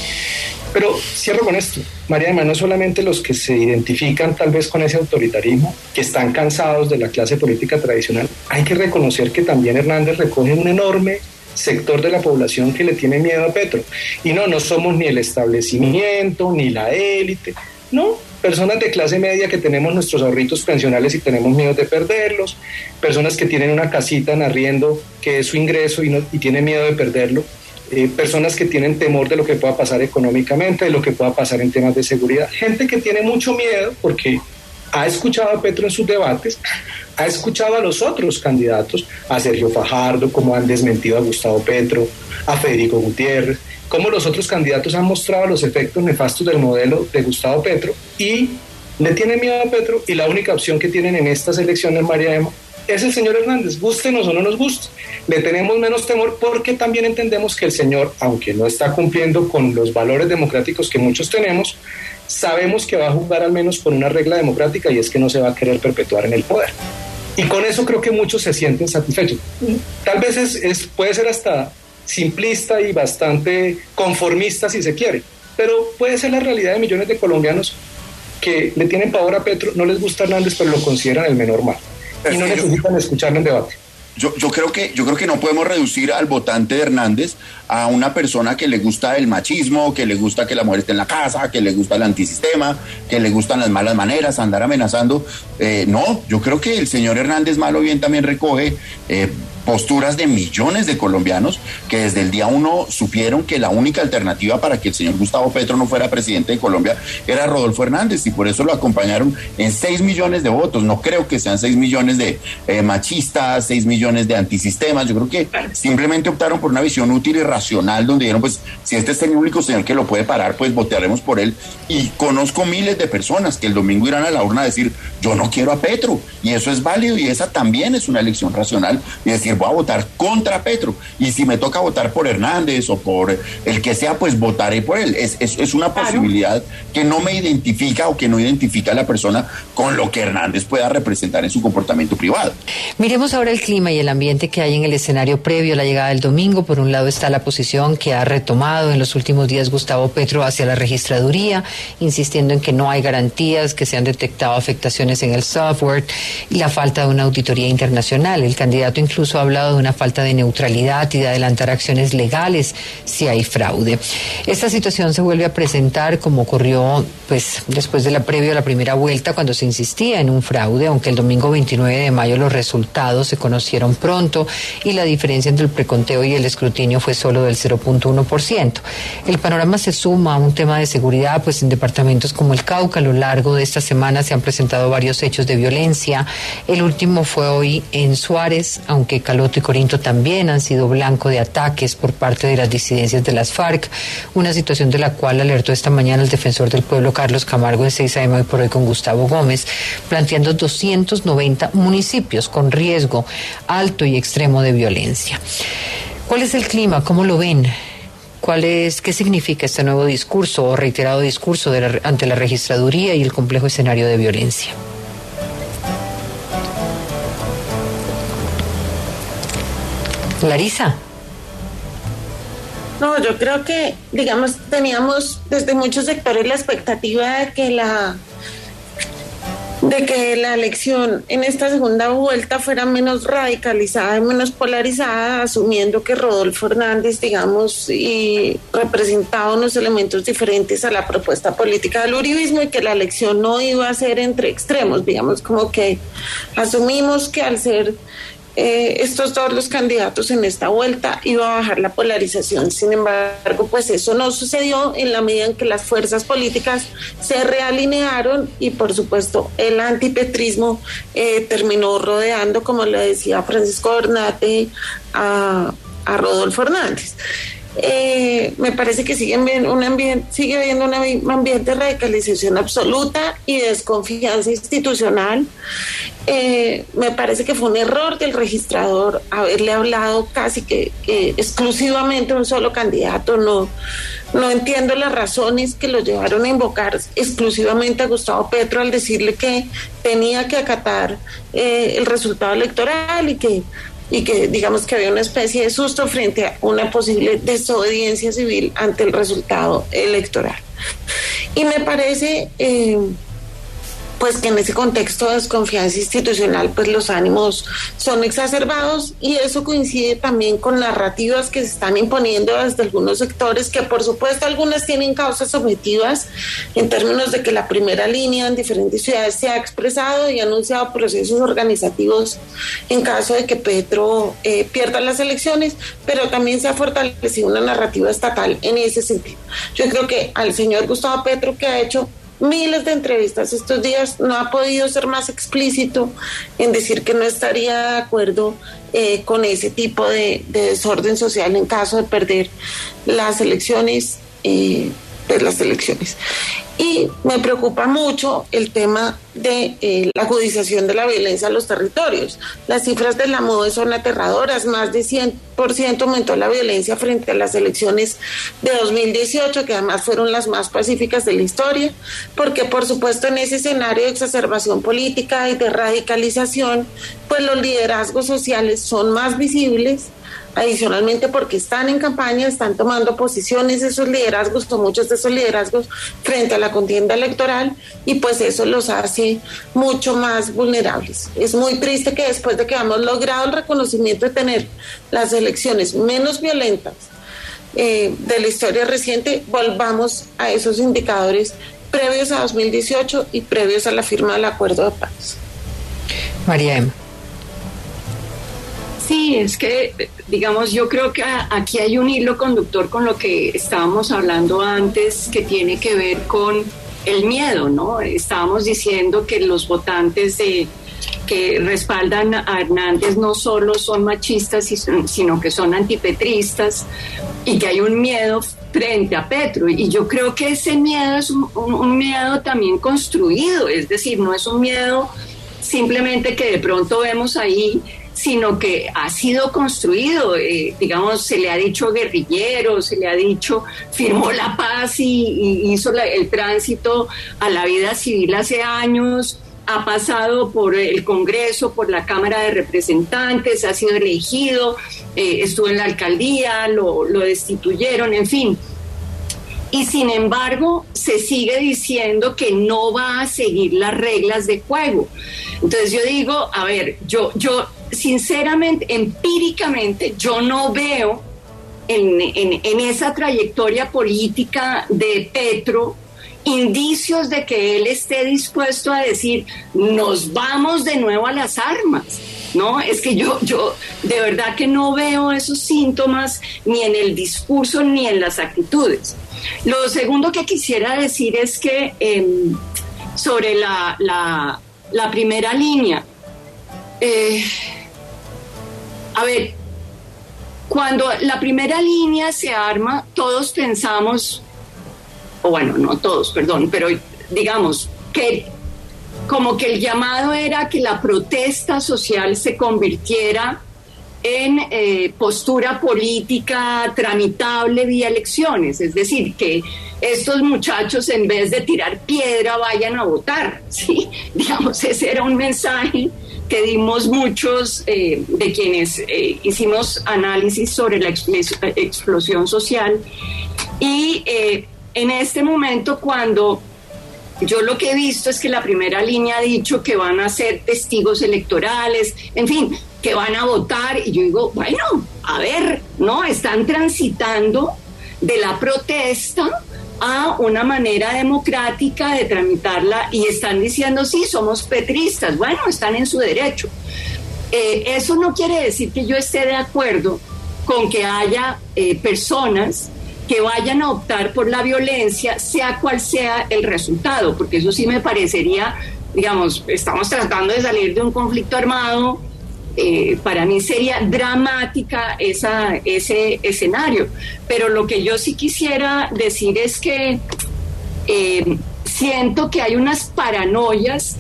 Pero cierro con esto. María Emma, no solamente los que se identifican tal vez con ese autoritarismo, que están cansados de la clase política tradicional, hay que reconocer que también Hernández recoge un enorme sector de la población que le tiene miedo a Petro. Y no, no somos ni el establecimiento, ni la élite, no, personas de clase media que tenemos nuestros ahorritos pensionales y tenemos miedo de perderlos, personas que tienen una casita en arriendo que es su ingreso y, no, y tienen miedo de perderlo. Eh, personas que tienen temor de lo que pueda pasar económicamente, de lo que pueda pasar en temas de seguridad, gente que tiene mucho miedo porque ha escuchado a Petro en sus debates, ha escuchado a los otros candidatos, a Sergio Fajardo, cómo han desmentido a Gustavo Petro, a Federico Gutiérrez, cómo los otros candidatos han mostrado los efectos nefastos del modelo de Gustavo Petro y le tienen miedo a Petro y la única opción que tienen en estas elecciones, María Emma, es el señor Hernández, gustenos o no nos guste. Le tenemos menos temor porque también entendemos que el señor, aunque no está cumpliendo con los valores democráticos que muchos tenemos, sabemos que va a jugar al menos con una regla democrática y es que no se va a querer perpetuar en el poder. Y con eso creo que muchos se sienten satisfechos. Tal vez es, puede ser hasta simplista y bastante conformista si se quiere, pero puede ser la realidad de millones de colombianos que le tienen pavor a Petro, no les gusta Hernández, pero lo consideran el menor mal y no necesitan escucharlo en debate. Yo, yo, creo que, yo creo que no podemos reducir al votante de Hernández a una persona que le gusta el machismo, que le gusta que la mujer esté en la casa, que le gusta el antisistema, que le gustan las malas maneras, andar amenazando. Eh, no, yo creo que el señor Hernández malo bien también recoge eh, posturas de millones de colombianos que desde el día uno supieron que la única alternativa para que el señor Gustavo Petro no fuera presidente de Colombia era Rodolfo Hernández y por eso lo acompañaron en 6 millones de votos. No creo que sean 6 millones de eh, machistas, 6 millones de antisistemas. Yo creo que simplemente optaron por una visión útil y racional donde dijeron, pues si este es el único señor que lo puede parar, pues votaremos por él. Y conozco miles de personas que el domingo irán a la urna a decir, yo no quiero a Petro. Y eso es válido y esa también es una elección racional. Y decir, voy a votar contra Petro. Y si me toca votar por Hernández o por el que sea, pues votaré por él. Es, es, es una posibilidad que no me identifica o que no identifica a la persona con lo que Hernández pueda representar en su comportamiento privado. Miremos ahora el clima y el ambiente que hay en el escenario previo a la llegada del domingo. Por un lado está la posición que ha retomado en los últimos días Gustavo Petro hacia la registraduría, insistiendo en que no hay garantías, que se han detectado afectaciones en el software y la falta de una auditoría internacional. El candidato incluso ha hablado de una falta de neutralidad y de adelantar acciones legales si hay fraude. Esta situación se vuelve a presentar como ocurrió pues después de la previo a la primera vuelta cuando se insistía en un fraude, aunque el domingo 29 de mayo los resultados se conocieron pronto y la diferencia entre el preconteo y el escrutinio fue solo del 0.1%. El panorama se suma a un tema de seguridad, pues en departamentos como el Cauca a lo largo de esta semana se han presentado varios hechos de violencia. El último fue hoy en Suárez, aunque Caloto y Corinto también han sido blanco de ataques por parte de las disidencias de las FARC, una situación de la cual alertó esta mañana el defensor del pueblo Carlos Camargo en 6 AM hoy por hoy con Gustavo Gómez, planteando 290 municipios con riesgo alto y extremo de violencia. ¿Cuál es el clima? ¿Cómo lo ven? ¿Cuál es, ¿Qué significa este nuevo discurso o reiterado discurso ante la registraduría y el complejo escenario de violencia? Larisa. No, yo creo que, digamos, teníamos desde muchos sectores la expectativa de que la de que la elección en esta segunda vuelta fuera menos radicalizada y menos polarizada, asumiendo que Rodolfo Hernández, digamos, y representaba unos elementos diferentes a la propuesta política del uribismo y que la elección no iba a ser entre extremos, digamos, como que asumimos que al ser eh, estos dos los candidatos en esta vuelta iba a bajar la polarización. Sin embargo, pues eso no sucedió en la medida en que las fuerzas políticas se realinearon y por supuesto el antipetrismo eh, terminó rodeando, como le decía Francisco Bernate, a, a Rodolfo Hernández. Eh, me parece que sigue, un ambiente, sigue habiendo un ambiente de radicalización absoluta y desconfianza institucional. Eh, me parece que fue un error del registrador haberle hablado casi que, exclusivamente a un solo candidato. No, no entiendo las razones que lo llevaron a invocar exclusivamente a Gustavo Petro al decirle que tenía que acatar eh, el resultado electoral y que y que digamos que había una especie de susto frente a una posible desobediencia civil ante el resultado electoral. Y me parece eh, pues que en ese contexto de desconfianza institucional pues los ánimos son exacerbados y eso coincide también con narrativas que se están imponiendo desde algunos sectores que por supuesto algunas tienen causas objetivas en términos de que la primera línea en diferentes ciudades se ha expresado y ha anunciado procesos organizativos en caso de que Petro eh, pierda las elecciones, pero también se ha fortalecido una narrativa estatal en ese sentido. Yo creo que al señor Gustavo Petro que ha hecho miles de entrevistas estos días, no ha podido ser más explícito en decir que no estaría de acuerdo eh, con ese tipo de, desorden social en caso de perder las elecciones. Eh, de las elecciones. Y me preocupa mucho el tema de eh, la agudización de la violencia en los territorios. Las cifras de la MODE son aterradoras, más de 100% aumentó la violencia frente a las elecciones de 2018, que además fueron las más pacíficas de la historia, porque por supuesto en ese escenario de exacerbación política y de radicalización, pues los liderazgos sociales son más visibles adicionalmente porque están en campaña, están tomando posiciones esos liderazgos, o muchos de esos liderazgos frente a la contienda electoral y pues eso los hace mucho más vulnerables. Es muy triste que después de que hemos logrado el reconocimiento de tener las elecciones menos violentas eh, de la historia reciente, volvamos a esos indicadores previos a 2018 y previos a la firma del acuerdo de paz. María Emma. Sí, es que, digamos, yo creo que aquí hay un hilo conductor con lo que estábamos hablando antes, que tiene que ver con el miedo, ¿no? Estábamos diciendo que los votantes de, que respaldan a Hernández no solo son machistas, sino que son antipetristas y que hay un miedo frente a Petro. Y yo creo que ese miedo es un miedo también construido, es decir, no es un miedo simplemente que de pronto vemos ahí sino que ha sido construido, eh, digamos, se le ha dicho guerrillero, se le ha dicho firmó la paz y, hizo el tránsito a la vida civil hace años, ha pasado por el Congreso, por la Cámara de Representantes, ha sido elegido, eh, estuvo en la alcaldía, lo, lo destituyeron, en fin y sin embargo se sigue diciendo que no va a seguir las reglas de juego. Entonces yo digo, a ver, yo, yo sinceramente, empíricamente, yo no veo en, en, esa trayectoria política de Petro indicios de que él esté dispuesto a decir, nos vamos de nuevo a las armas. ¿no? Es que yo, yo de verdad que no veo esos síntomas ni en el discurso ni en las actitudes. Lo segundo que quisiera decir es que em, sobre la, la, primera línea, eh, a ver, cuando la primera línea se arma, todos pensamos, o bueno, no todos, perdón, pero digamos que como que el llamado era que la protesta social se convirtiera en eh, postura política tramitable vía elecciones, es decir, que estos muchachos en vez de tirar piedra vayan a votar, ¿sí? Digamos, ese era un mensaje que dimos muchos eh, de quienes eh, hicimos análisis sobre la explosión social y en este momento cuando yo lo que he visto es que la primera línea ha dicho que van a ser testigos electorales, en fin, que van a votar. Y yo digo, bueno, a ver, ¿no? Están transitando de la protesta a una manera democrática de tramitarla y están diciendo, sí, somos petristas. Bueno, están en su derecho. Eh, eso no quiere decir que yo esté de acuerdo con que haya eh, personas que vayan a optar por la violencia, sea cual sea el resultado, porque eso sí me parecería, digamos, estamos tratando de salir de un conflicto armado, eh, para mí sería dramática ese escenario. Pero lo que yo sí quisiera decir es que eh, siento que hay unas paranoias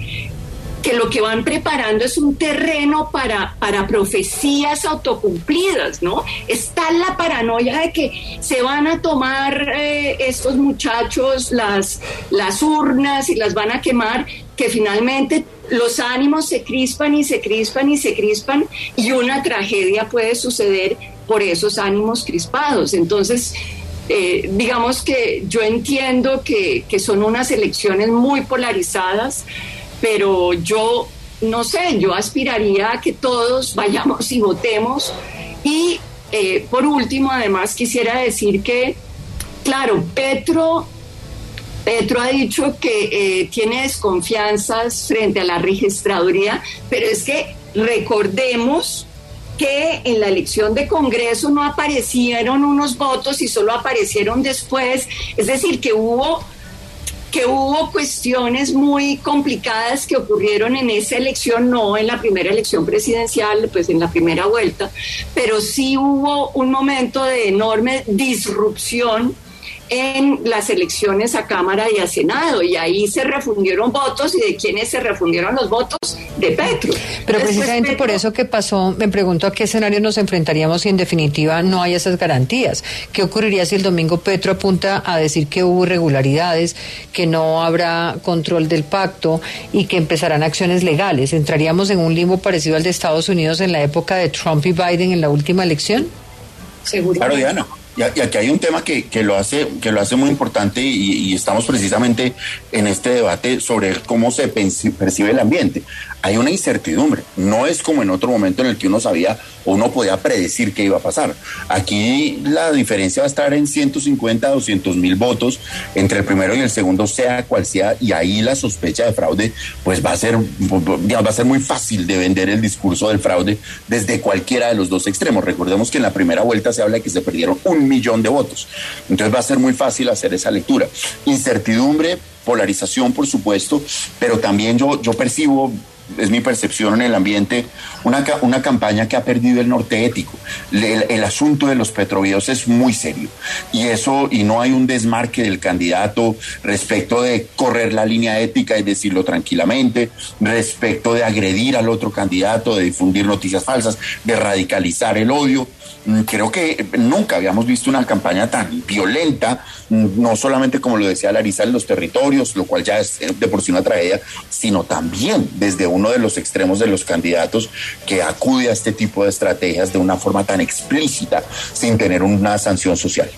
que lo que van preparando es un terreno para, para profecías autocumplidas, ¿no? Está la paranoia de que se van a tomar eh, estos muchachos las, las urnas y las van a quemar, que finalmente los ánimos se crispan y se crispan y se crispan y una tragedia puede suceder por esos ánimos crispados. Entonces, eh, digamos que yo entiendo que, que son unas elecciones muy polarizadas, pero yo no sé, yo aspiraría a que todos vayamos y votemos. Y eh, por último, además, quisiera decir que, claro, Petro, Petro ha dicho que eh, tiene desconfianzas frente a la registraduría, pero es que recordemos que en la elección de Congreso no aparecieron unos votos y solo aparecieron después, es decir, que hubo que hubo cuestiones muy complicadas que ocurrieron en esa elección, no en la primera elección presidencial, pues en la primera vuelta, pero sí hubo un momento de enorme disrupción en las elecciones a Cámara y a Senado, y ahí se refundieron votos, y de quiénes se refundieron los votos, de Petro. Pero precisamente por eso que pasó, me pregunto a qué escenario nos enfrentaríamos si en definitiva no hay esas garantías. ¿Qué ocurriría si el domingo Petro apunta a decir que hubo irregularidades, que no habrá control del pacto y que empezarán acciones legales? ¿Entraríamos en un limbo parecido al de Estados Unidos en la época de Trump y Biden en la última elección? Seguro. Claro, Diana. Y, aquí hay un tema que, que, lo, hace, que lo hace muy importante y, y, estamos precisamente en este debate sobre cómo se percibe el ambiente. Hay una incertidumbre, no es como en otro momento en el que uno sabía o uno podía predecir qué iba a pasar. Aquí la diferencia va a estar en 150, 200 mil votos entre el primero y el segundo, sea cual sea, y ahí la sospecha de fraude pues va a ser, va a ser muy fácil de vender el discurso del fraude desde cualquiera de los dos extremos. Recordemos que en la primera vuelta se habla de que se perdieron un millón de votos. Entonces va a ser muy fácil hacer esa lectura. Incertidumbre, polarización, por supuesto, pero también yo, yo percibo es mi percepción en el ambiente, una, una campaña que ha perdido el norte ético. El, el, asunto de los petrovíos es muy serio y eso, y no hay un desmarque del candidato respecto de correr la línea ética y decirlo tranquilamente, respecto de agredir al otro candidato, de difundir noticias falsas, de radicalizar el odio. Mm, creo que nunca habíamos visto una campaña tan violenta, mm, no solamente como lo decía Larisa en los territorios, lo cual ya es de por sí una tragedia, sino también desde uno de los extremos de los candidatos que acude a este tipo de estrategias de una forma tan explícita sin tener una sanción social.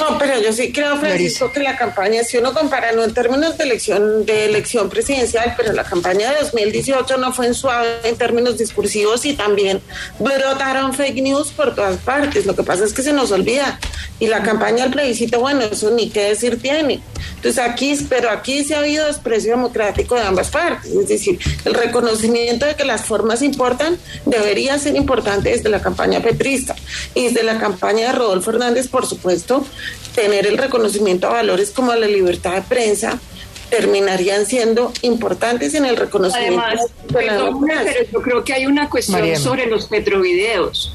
No, pero yo sí creo, Francisco, que la campaña, si uno compara, no en términos de elección, de elección presidencial, pero la campaña de 2018 no fue en suave en términos discursivos y también brotaron fake news por todas partes. Lo que pasa es que se nos olvida. Y la campaña del plebiscito, bueno, eso ni qué decir tiene. Entonces aquí, pero aquí sí ha habido desprecio democrático de ambas partes. Es decir, el reconocimiento de que las formas importan debería ser importante desde la campaña petrista y desde la campaña de Rodolfo Hernández, por supuesto, tener el reconocimiento a valores como la libertad de prensa terminarían siendo importantes en el reconocimiento Además, de la pero yo creo que hay una cuestión sobre los petrovideos.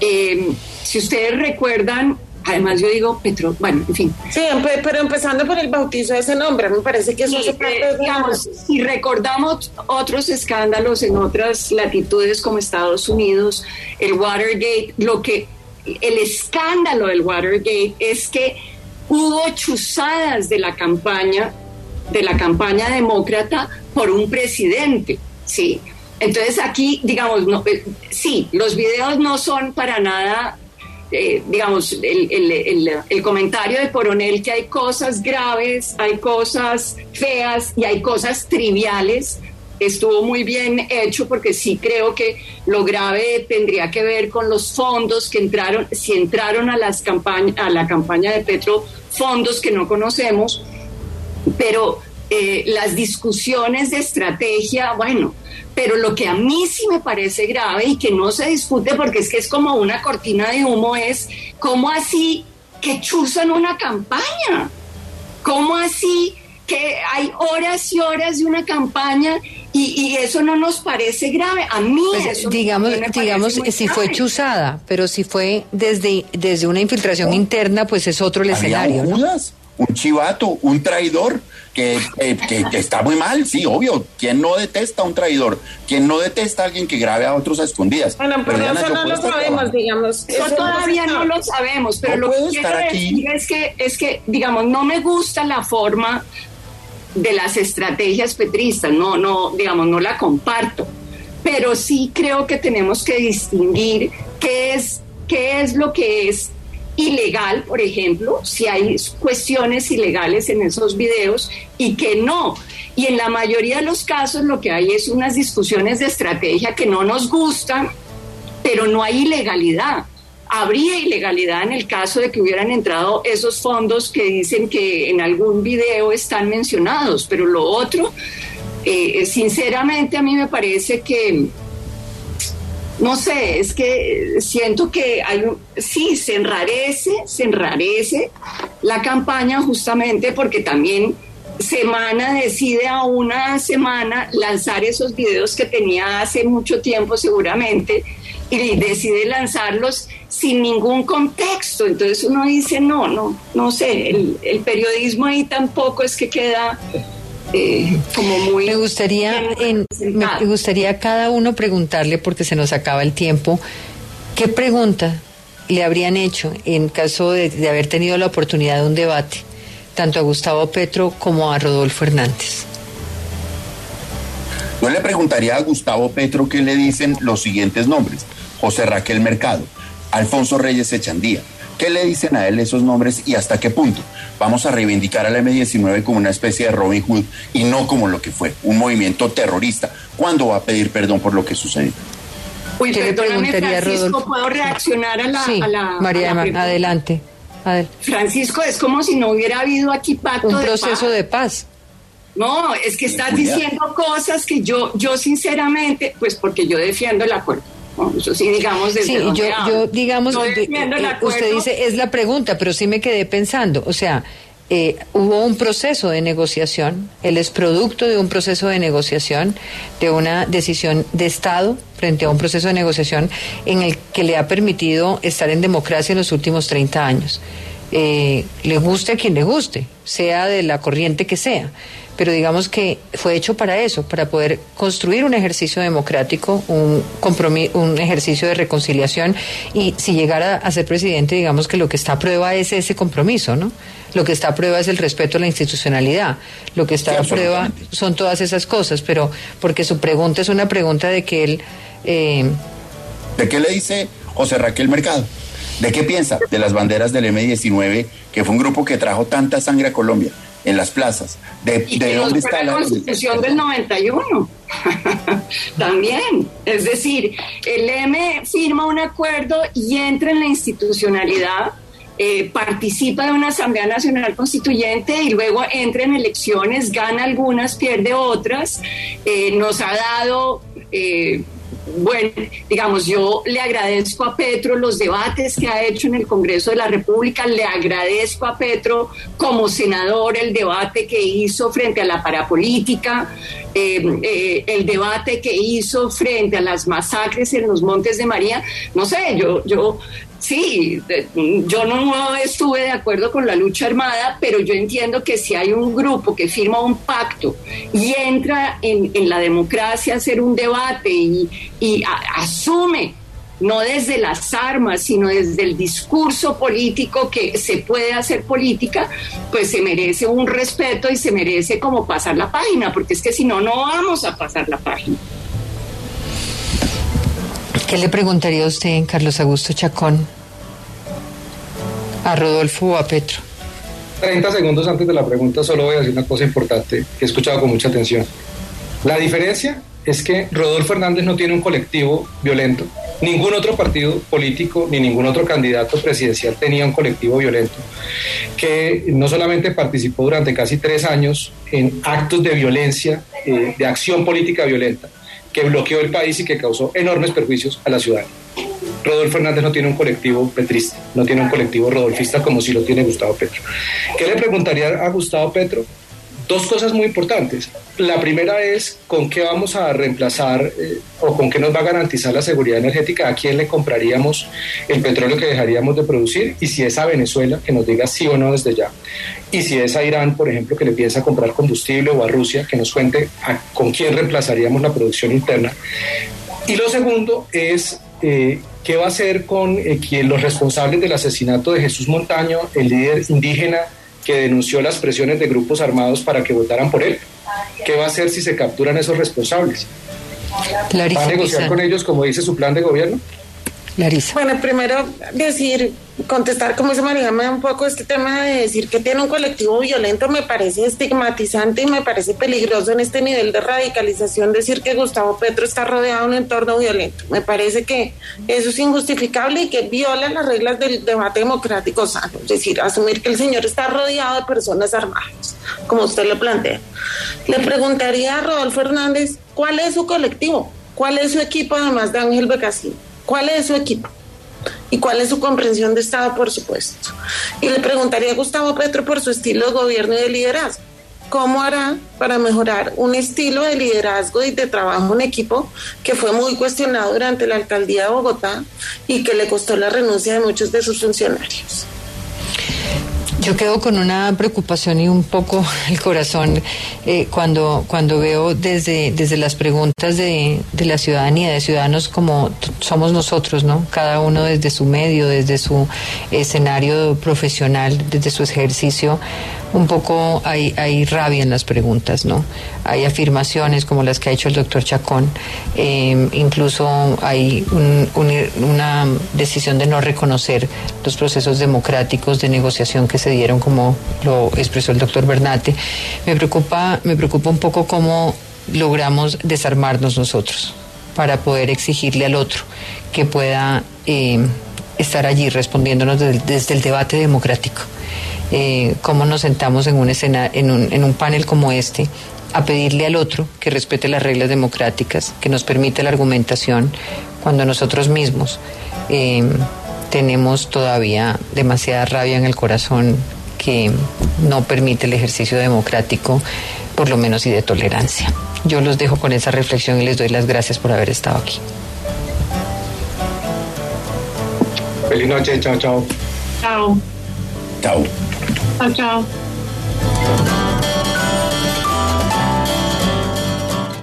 Eh, si ustedes recuerdan, además yo digo Petro, bueno, en fin. Sí, pero empezando por el bautizo de ese nombre, me parece que eso sí, eh, digamos, si recordamos otros escándalos en otras latitudes como Estados Unidos, el Watergate, lo que el escándalo del Watergate es que hubo chuzadas de la campaña, de la campaña demócrata por un presidente, sí. Entonces aquí, digamos, no, eh, sí, los videos no son para nada, eh, digamos, el, el, el, comentario de Coronel que hay cosas graves, hay cosas feas y hay cosas triviales, estuvo muy bien hecho porque sí creo que lo grave tendría que ver con los fondos que entraron, si entraron a, las campañas, a la campaña de Petro, fondos que no conocemos, pero eh, las discusiones de estrategia, bueno, pero lo que a mí sí me parece grave y que no se discute porque es que es como una cortina de humo es cómo así que chuzan una campaña, cómo así que hay horas y horas de una campaña y, eso no nos parece grave. A mí pues, eso digamos, digamos si fue chuzada, pero si fue desde desde una infiltración interna, pues es otro el escenario. ¿no? un chivato, un traidor, que, que, está muy mal, sí, obvio. ¿Quién no detesta a un traidor? ¿Quién no detesta a alguien que grabe a otros a escondidas? Bueno, pero, eso no lo sabemos, digamos. Eso, todavía no lo sabemos, pero lo que quiero decir es que, es que, digamos, no me gusta la forma de las estrategias petristas, no, no, digamos, no la comparto, pero sí creo que tenemos que distinguir qué es, qué es lo que es ilegal, por ejemplo, si hay cuestiones ilegales en esos videos y que no. Y en la mayoría de los casos lo que hay es unas discusiones de estrategia que no nos gustan, pero no hay ilegalidad. Habría ilegalidad en el caso de que hubieran entrado esos fondos que dicen que en algún video están mencionados, pero lo otro, eh, sinceramente a mí me parece que no sé, es que siento que hay sí, se enrarece, se enrarece la campaña justamente porque también Semana decide a una semana lanzar esos videos que tenía hace mucho tiempo seguramente y decide lanzarlos sin ningún contexto. Entonces uno dice, no, no, no sé, el, el periodismo ahí tampoco es que queda eh, como muy... Me gustaría, me gustaría cada uno preguntarle, porque se nos acaba el tiempo, ¿qué pregunta le habrían hecho en caso de, de haber tenido la oportunidad de un debate, tanto a Gustavo Petro como a Rodolfo Hernández? Yo le preguntaría a Gustavo Petro qué le dicen los siguientes nombres. José Raquel Mercado, Alfonso Reyes Echandía, ¿Qué le dicen a él esos nombres y hasta qué punto? Vamos a reivindicar al M-19 como una especie de Robin Hood y no como lo que fue, un movimiento terrorista. ¿Cuándo va a pedir perdón por lo que sucedió? Uy, ¿Qué le preguntaría Francisco, ¿puedo reaccionar a la... Sí, María, adelante, Francisco, es como si no hubiera habido aquí pacto Un proceso de paz. No, es que estás diciendo cosas que yo, yo sinceramente, pues porque yo defiendo el acuerdo sí, digamos, desde sí, yo, digamos, eh, usted dice, es la pregunta, pero sí me quedé pensando, o sea, eh, hubo un proceso de negociación, él es producto de un proceso de negociación, de una decisión de Estado frente a un proceso de negociación en el que le ha permitido estar en democracia en los últimos 30 años. Eh, le guste a quien le guste, sea de la corriente que sea pero digamos que fue hecho para eso, para poder construir un ejercicio democrático, un compromiso, un ejercicio de reconciliación y si llegara a ser presidente, digamos que lo que está a prueba es ese compromiso, ¿no? Lo que está a prueba es el respeto a la institucionalidad, lo que está a prueba son todas esas cosas, pero porque su pregunta es una pregunta de que él... Eh, ¿De qué le dice José Raquel Mercado? ¿De qué piensa? De las banderas del M-19, que fue un grupo que trajo tanta sangre a Colombia en las plazas. ¿De, de dónde está la constitución del 91? También. Es decir, el M firma un acuerdo y entra en la institucionalidad. Eh, participa de una Asamblea Nacional Constituyente y luego entra en elecciones, gana algunas, pierde otras. Eh, nos ha dado eh, bueno, digamos, yo le agradezco a Petro los debates que ha hecho en el Congreso de la República, le agradezco a Petro como senador el debate que hizo frente a la parapolítica, eh, eh, el debate que hizo frente a las masacres en los Montes de María. No sé, yo, yo Sí, yo no estuve de acuerdo con la lucha armada, pero yo entiendo que si hay un grupo que firma un pacto y entra en, la democracia a hacer un debate y, asume no desde las armas, sino desde el discurso político que se puede hacer política, pues se merece un respeto y se merece como pasar la página, porque es que si no, no vamos a pasar la página. ¿Qué le preguntaría a usted, Carlos Augusto Chacón, a Rodolfo o a Petro? 30 segundos antes de la pregunta solo voy a decir una cosa importante que he escuchado con mucha atención. La diferencia es que Rodolfo Hernández no tiene un colectivo violento Ningún otro partido político ni ningún otro candidato presidencial tenía un colectivo violento que no solamente participó durante casi tres años en actos de violencia, eh, de acción política violenta, que bloqueó el país y que causó enormes perjuicios a la ciudad. Rodolfo Hernández no tiene un colectivo petrista, no tiene un colectivo rodolfista como si lo tiene Gustavo Petro. ¿Qué le preguntaría a Gustavo Petro? Dos cosas muy importantes. La primera es con qué vamos a reemplazar eh, o con qué nos va a garantizar la seguridad energética, a quién le compraríamos el petróleo que dejaríamos de producir y si es a Venezuela, que nos diga sí o no desde ya. Y si es a Irán, por ejemplo, que le piensa comprar combustible o a Rusia, que nos cuente con quién reemplazaríamos la producción interna. Y lo segundo es eh, qué va a hacer con eh, los responsables del asesinato de Jesús Montaño, el líder indígena que denunció las presiones de grupos armados para que votaran por él. ¿Qué va a hacer si se capturan esos responsables? ¿Va a negociar con ellos como dice su plan de gobierno? Bueno, primero decir, contestar como se María un poco este tema de decir que tiene un colectivo violento me parece estigmatizante y me parece peligroso en este nivel de radicalización decir que Gustavo Petro está rodeado de un entorno violento. Me parece que eso es injustificable y que viola las reglas del debate democrático sano. Es decir, asumir que el señor está rodeado de personas armadas, como usted lo plantea. Le preguntaría a Rodolfo Hernández, ¿cuál es su colectivo? ¿Cuál es su equipo además de Ángel Becasín? ¿Cuál es su equipo? ¿Y cuál es su comprensión de Estado, por supuesto? Y le preguntaría a Gustavo Petro por su estilo de gobierno y de liderazgo. ¿Cómo hará para mejorar un estilo de liderazgo y de trabajo en equipo que fue muy cuestionado durante la alcaldía de Bogotá y que le costó la renuncia de muchos de sus funcionarios? Yo quedo con una preocupación y un poco el corazón eh, cuando, cuando veo desde, desde las preguntas de, de la ciudadanía, de ciudadanos como somos nosotros, ¿no? Cada uno desde su medio, desde su escenario profesional, desde su ejercicio un poco hay, hay rabia en las preguntas, ¿no? Hay afirmaciones como las que ha hecho el doctor Chacón, eh, incluso hay una decisión de no reconocer los procesos democráticos de negociación que se dieron, como lo expresó el doctor Bernate. Me preocupa, me preocupa un poco cómo logramos desarmarnos nosotros para poder exigirle al otro que pueda eh, estar allí respondiéndonos desde el debate democrático eh, cómo nos sentamos en un, escena, en, un, en un panel como este a pedirle al otro que respete las reglas democráticas, que nos permita la argumentación, cuando nosotros mismos eh, tenemos todavía demasiada rabia en el corazón que no permite el ejercicio democrático, por lo menos y de tolerancia. Yo los dejo con esa reflexión y les doy las gracias por haber estado aquí. Feliz noche, chao, chao. Chao. Chao. Chao, chao.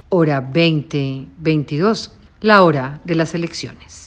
Hora 2022, la hora de las elecciones.